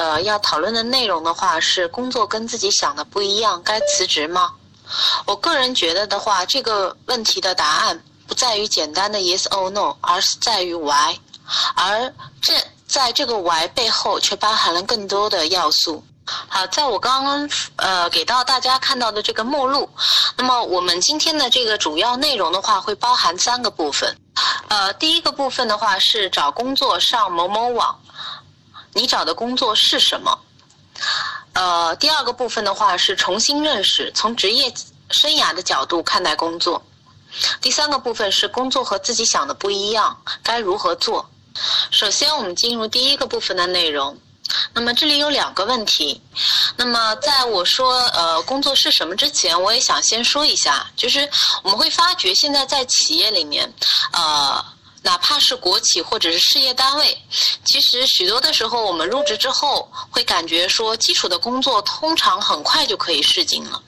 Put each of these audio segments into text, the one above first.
呃，要讨论的内容的话是工作跟自己想的不一样，该辞职吗？我个人觉得的话，这个问题的答案不在于简单的 yes or no，而是在于 why，而这在这个 why 背后却包含了更多的要素。好，在我刚刚呃给到大家看到的这个目录，那么我们今天的这个主要内容的话会包含三个部分。呃，第一个部分的话是找工作上某某网。你找的工作是什么？呃，第二个部分的话是重新认识，从职业生涯的角度看待工作。第三个部分是工作和自己想的不一样，该如何做？首先，我们进入第一个部分的内容。那么这里有两个问题。那么在我说呃工作是什么之前，我也想先说一下，就是我们会发觉现在在企业里面，呃。哪怕是国企或者是事业单位，其实许多的时候，我们入职之后会感觉说，基础的工作通常很快就可以试进了。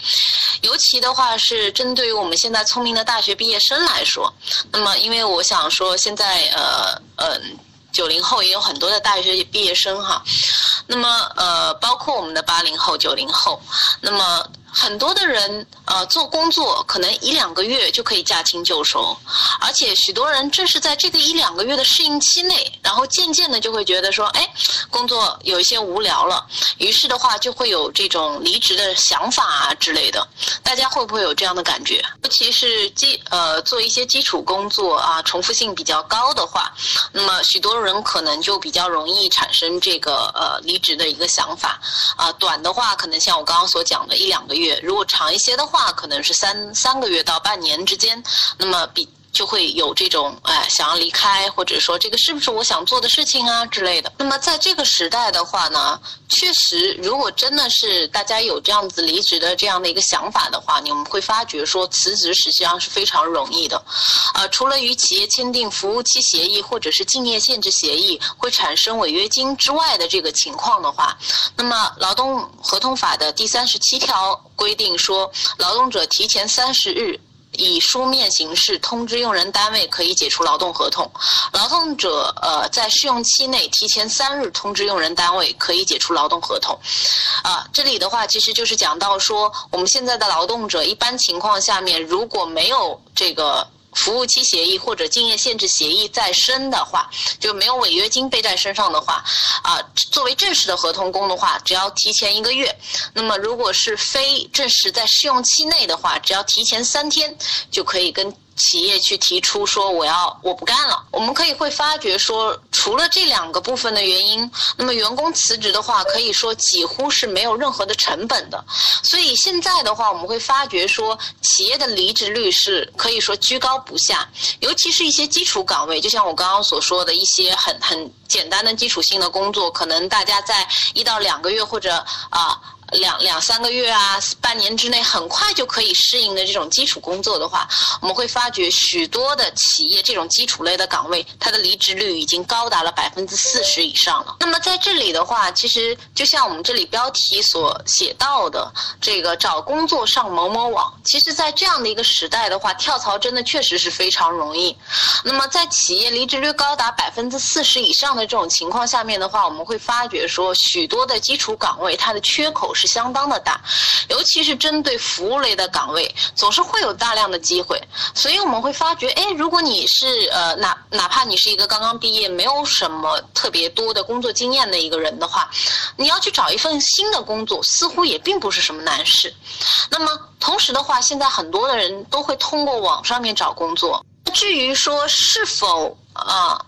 尤其的话是针对于我们现在聪明的大学毕业生来说，那么因为我想说，现在呃嗯，九零后也有很多的大学毕业生哈，那么呃，包括我们的八零后、九零后，那么。很多的人，呃，做工作可能一两个月就可以驾轻就熟，而且许多人正是在这个一两个月的适应期内，然后渐渐的就会觉得说，哎，工作有一些无聊了，于是的话就会有这种离职的想法啊之类的。大家会不会有这样的感觉？尤其是基呃做一些基础工作啊，重复性比较高的话，那么许多人可能就比较容易产生这个呃离职的一个想法。啊，短的话可能像我刚刚所讲的一两个月。月，如果长一些的话，可能是三三个月到半年之间，那么比。就会有这种哎想要离开，或者说这个是不是我想做的事情啊之类的。那么在这个时代的话呢，确实，如果真的是大家有这样子离职的这样的一个想法的话，你们会发觉说辞职实际上是非常容易的。呃，除了与企业签订服务期协议或者是竞业限制协议会产生违约金之外的这个情况的话，那么劳动合同法的第三十七条规定说，劳动者提前三十日。以书面形式通知用人单位可以解除劳动合同，劳动者呃在试用期内提前三日通知用人单位可以解除劳动合同，啊，这里的话其实就是讲到说我们现在的劳动者一般情况下面如果没有这个。服务期协议或者竞业限制协议在身的话，就没有违约金背在身上的话，啊，作为正式的合同工的话，只要提前一个月；那么如果是非正式在试用期内的话，只要提前三天就可以跟。企业去提出说我要我不干了，我们可以会发觉说，除了这两个部分的原因，那么员工辞职的话，可以说几乎是没有任何的成本的。所以现在的话，我们会发觉说，企业的离职率是可以说居高不下，尤其是一些基础岗位，就像我刚刚所说的一些很很简单的基础性的工作，可能大家在一到两个月或者啊。两两三个月啊，半年之内很快就可以适应的这种基础工作的话，我们会发觉许多的企业这种基础类的岗位，它的离职率已经高达了百分之四十以上了。那么在这里的话，其实就像我们这里标题所写到的，这个找工作上某某网，其实在这样的一个时代的话，跳槽真的确实是非常容易。那么在企业离职率高达百分之四十以上的这种情况下面的话，我们会发觉说许多的基础岗位它的缺口是。是相当的大，尤其是针对服务类的岗位，总是会有大量的机会。所以我们会发觉，哎，如果你是呃哪哪怕你是一个刚刚毕业、没有什么特别多的工作经验的一个人的话，你要去找一份新的工作，似乎也并不是什么难事。那么同时的话，现在很多的人都会通过网上面找工作。至于说是否啊？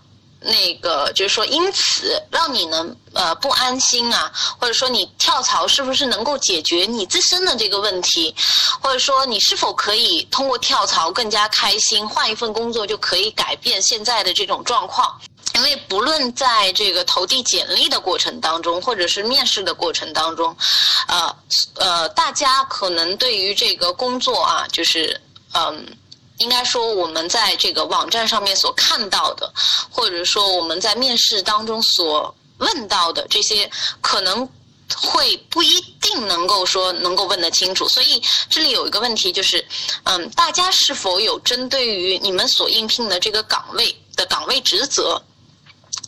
那个就是说，因此让你能呃不安心啊，或者说你跳槽是不是能够解决你自身的这个问题，或者说你是否可以通过跳槽更加开心，换一份工作就可以改变现在的这种状况？因为不论在这个投递简历的过程当中，或者是面试的过程当中，呃呃，大家可能对于这个工作啊，就是嗯，应该说我们在这个网站上面所看到的，或者说我们在面试当中所问到的这些，可能会不一定能够说能够问得清楚。所以这里有一个问题就是，嗯，大家是否有针对于你们所应聘的这个岗位的岗位职责？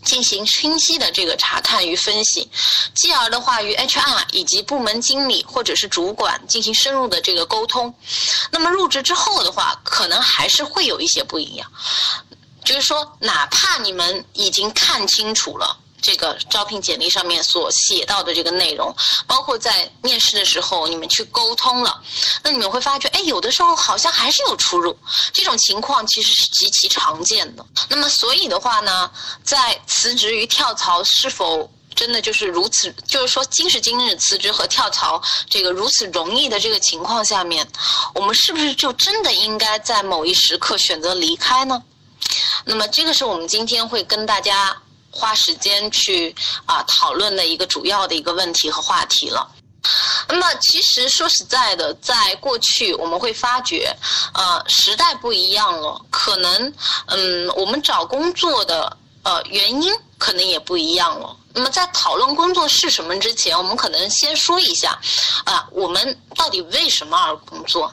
进行清晰的这个查看与分析，继而的话与 HR 以及部门经理或者是主管进行深入的这个沟通。那么入职之后的话，可能还是会有一些不一样，就是说，哪怕你们已经看清楚了。这个招聘简历上面所写到的这个内容，包括在面试的时候你们去沟通了，那你们会发觉，哎，有的时候好像还是有出入。这种情况其实是极其常见的。那么，所以的话呢，在辞职与跳槽是否真的就是如此，就是说今时今日辞职和跳槽这个如此容易的这个情况下面，我们是不是就真的应该在某一时刻选择离开呢？那么，这个是我们今天会跟大家。花时间去啊讨论的一个主要的一个问题和话题了。那么，其实说实在的，在过去我们会发觉，呃，时代不一样了，可能嗯，我们找工作的呃原因可能也不一样了。那么，在讨论工作是什么之前，我们可能先说一下啊，我们到底为什么而工作？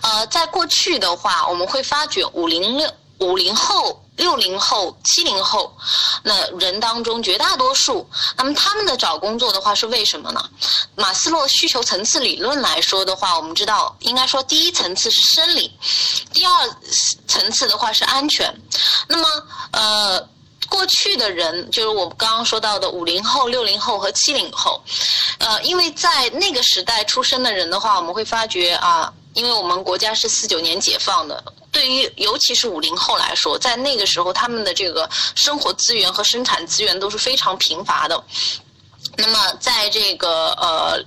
呃，在过去的话，我们会发觉五零六五零后。六零后、七零后，那人当中绝大多数，那么他们的找工作的话是为什么呢？马斯洛需求层次理论来说的话，我们知道应该说第一层次是生理，第二层次的话是安全。那么呃，过去的人就是我们刚刚说到的五零后、六零后和七零后，呃，因为在那个时代出生的人的话，我们会发觉啊，因为我们国家是四九年解放的。对于尤其是五零后来说，在那个时候，他们的这个生活资源和生产资源都是非常贫乏的。那么，在这个呃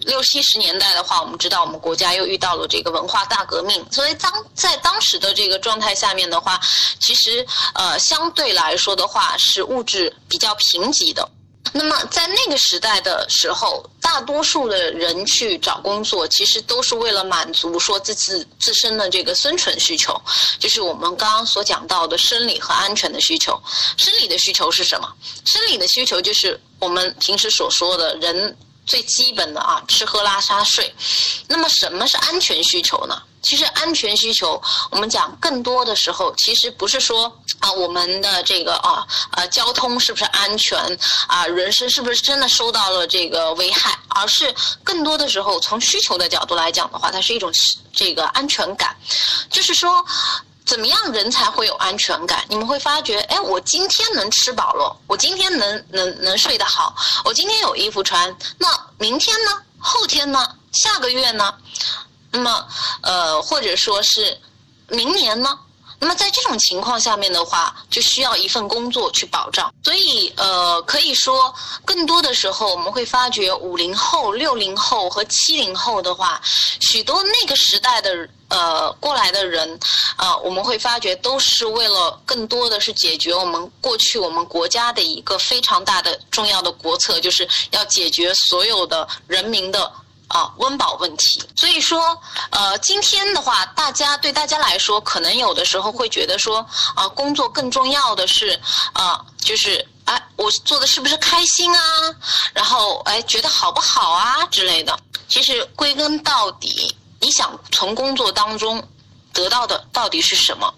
六七十年代的话，我们知道我们国家又遇到了这个文化大革命，所以当在当时的这个状态下面的话，其实呃相对来说的话是物质比较贫瘠的。那么在那个时代的时候，大多数的人去找工作，其实都是为了满足说自自自身的这个生存需求，就是我们刚刚所讲到的生理和安全的需求。生理的需求是什么？生理的需求就是我们平时所说的人。最基本的啊，吃喝拉撒睡。那么什么是安全需求呢？其实安全需求，我们讲更多的时候，其实不是说啊，我们的这个啊呃交通是不是安全啊，人身是不是真的受到了这个危害，而是更多的时候从需求的角度来讲的话，它是一种这个安全感，就是说。怎么样人才会有安全感？你们会发觉，哎，我今天能吃饱了，我今天能能能睡得好，我今天有衣服穿，那明天呢？后天呢？下个月呢？那么，呃，或者说是明年呢？那么在这种情况下面的话，就需要一份工作去保障。所以，呃，可以说，更多的时候我们会发觉，五零后、六零后和七零后的话，许多那个时代的呃过来的人，啊，我们会发觉都是为了更多的是解决我们过去我们国家的一个非常大的重要的国策，就是要解决所有的人民的。啊，温饱问题。所以说，呃，今天的话，大家对大家来说，可能有的时候会觉得说，啊，工作更重要的是，啊，就是，哎，我做的是不是开心啊？然后，哎，觉得好不好啊之类的。其实归根到底，你想从工作当中得到的到底是什么？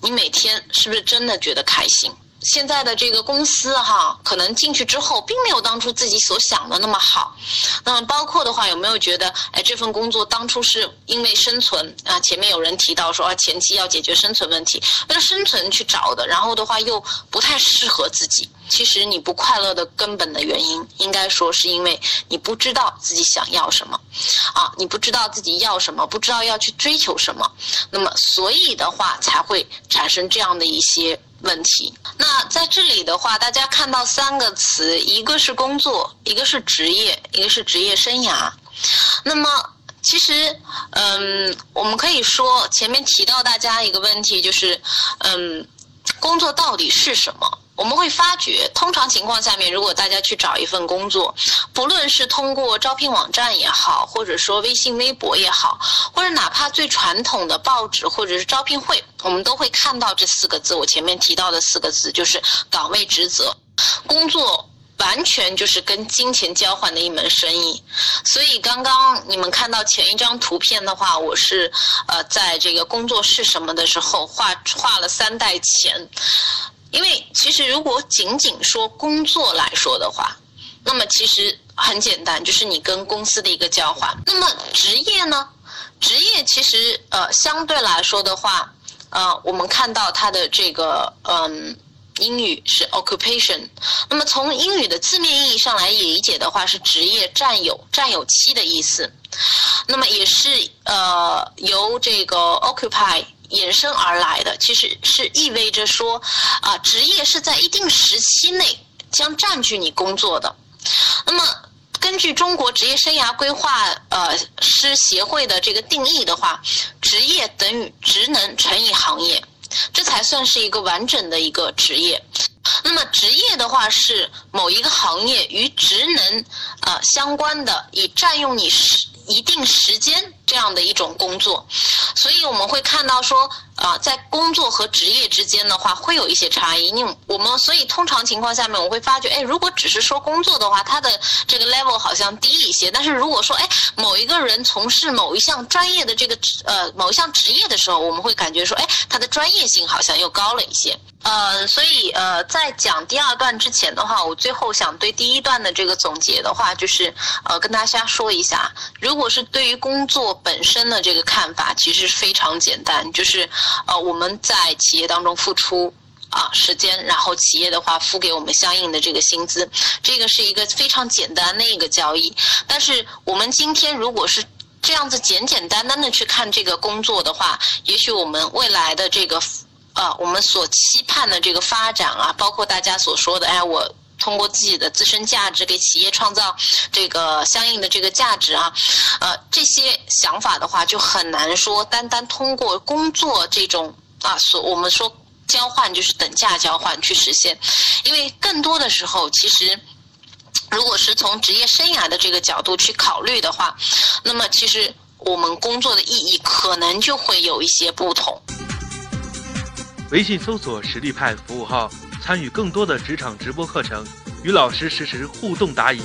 你每天是不是真的觉得开心？现在的这个公司哈，可能进去之后并没有当初自己所想的那么好。那么包括的话，有没有觉得，哎，这份工作当初是因为生存啊？前面有人提到说啊，前期要解决生存问题，为了生存去找的，然后的话又不太适合自己。其实你不快乐的根本的原因，应该说是因为你不知道自己想要什么，啊，你不知道自己要什么，不知道要去追求什么，那么所以的话才会产生这样的一些。问题。那在这里的话，大家看到三个词，一个是工作，一个是职业，一个是职业生涯。那么，其实，嗯，我们可以说前面提到大家一个问题，就是，嗯，工作到底是什么？我们会发觉，通常情况下面，如果大家去找一份工作，不论是通过招聘网站也好，或者说微信、微博也好，或者哪怕最传统的报纸或者是招聘会，我们都会看到这四个字。我前面提到的四个字就是岗位职责，工作完全就是跟金钱交换的一门生意。所以刚刚你们看到前一张图片的话，我是呃在这个工作是什么的时候画画了三袋钱。因为其实如果仅仅说工作来说的话，那么其实很简单，就是你跟公司的一个交换。那么职业呢？职业其实呃相对来说的话，呃我们看到它的这个嗯英语是 occupation，那么从英语的字面意义上来理解的话，是职业占有占有期的意思。那么也是呃由这个 occupy。衍生而来的，其实是意味着说，啊，职业是在一定时期内将占据你工作的。那么，根据中国职业生涯规划呃师协会的这个定义的话，职业等于职能乘以行业，这才算是一个完整的一个职业。那么，职业的话是某一个行业与职能呃相关的，以占用你时一定时间这样的一种工作。所以我们会看到说，啊，在工作和职业之间的话，会有一些差异。你我们所以通常情况下面，我会发觉，哎，如果只是说工作的话，它的这个 level 好像低一些。但是如果说，哎，某一个人从事某一项专业的这个呃某一项职业的时候，我们会感觉说，哎，他的专业性好像又高了一些。呃，所以呃，在讲第二段之前的话，我最后想对第一段的这个总结的话，就是呃，跟大家说一下，如果是对于工作本身的这个看法，其实非常简单，就是呃，我们在企业当中付出啊时间，然后企业的话付给我们相应的这个薪资，这个是一个非常简单的一个交易。但是我们今天如果是这样子简简单单的去看这个工作的话，也许我们未来的这个。啊，我们所期盼的这个发展啊，包括大家所说的，哎，我通过自己的自身价值给企业创造这个相应的这个价值啊，呃，这些想法的话，就很难说单单通过工作这种啊，所我们说交换就是等价交换去实现，因为更多的时候，其实如果是从职业生涯的这个角度去考虑的话，那么其实我们工作的意义可能就会有一些不同。微信搜索“实力派”服务号，参与更多的职场直播课程，与老师实时互动答疑。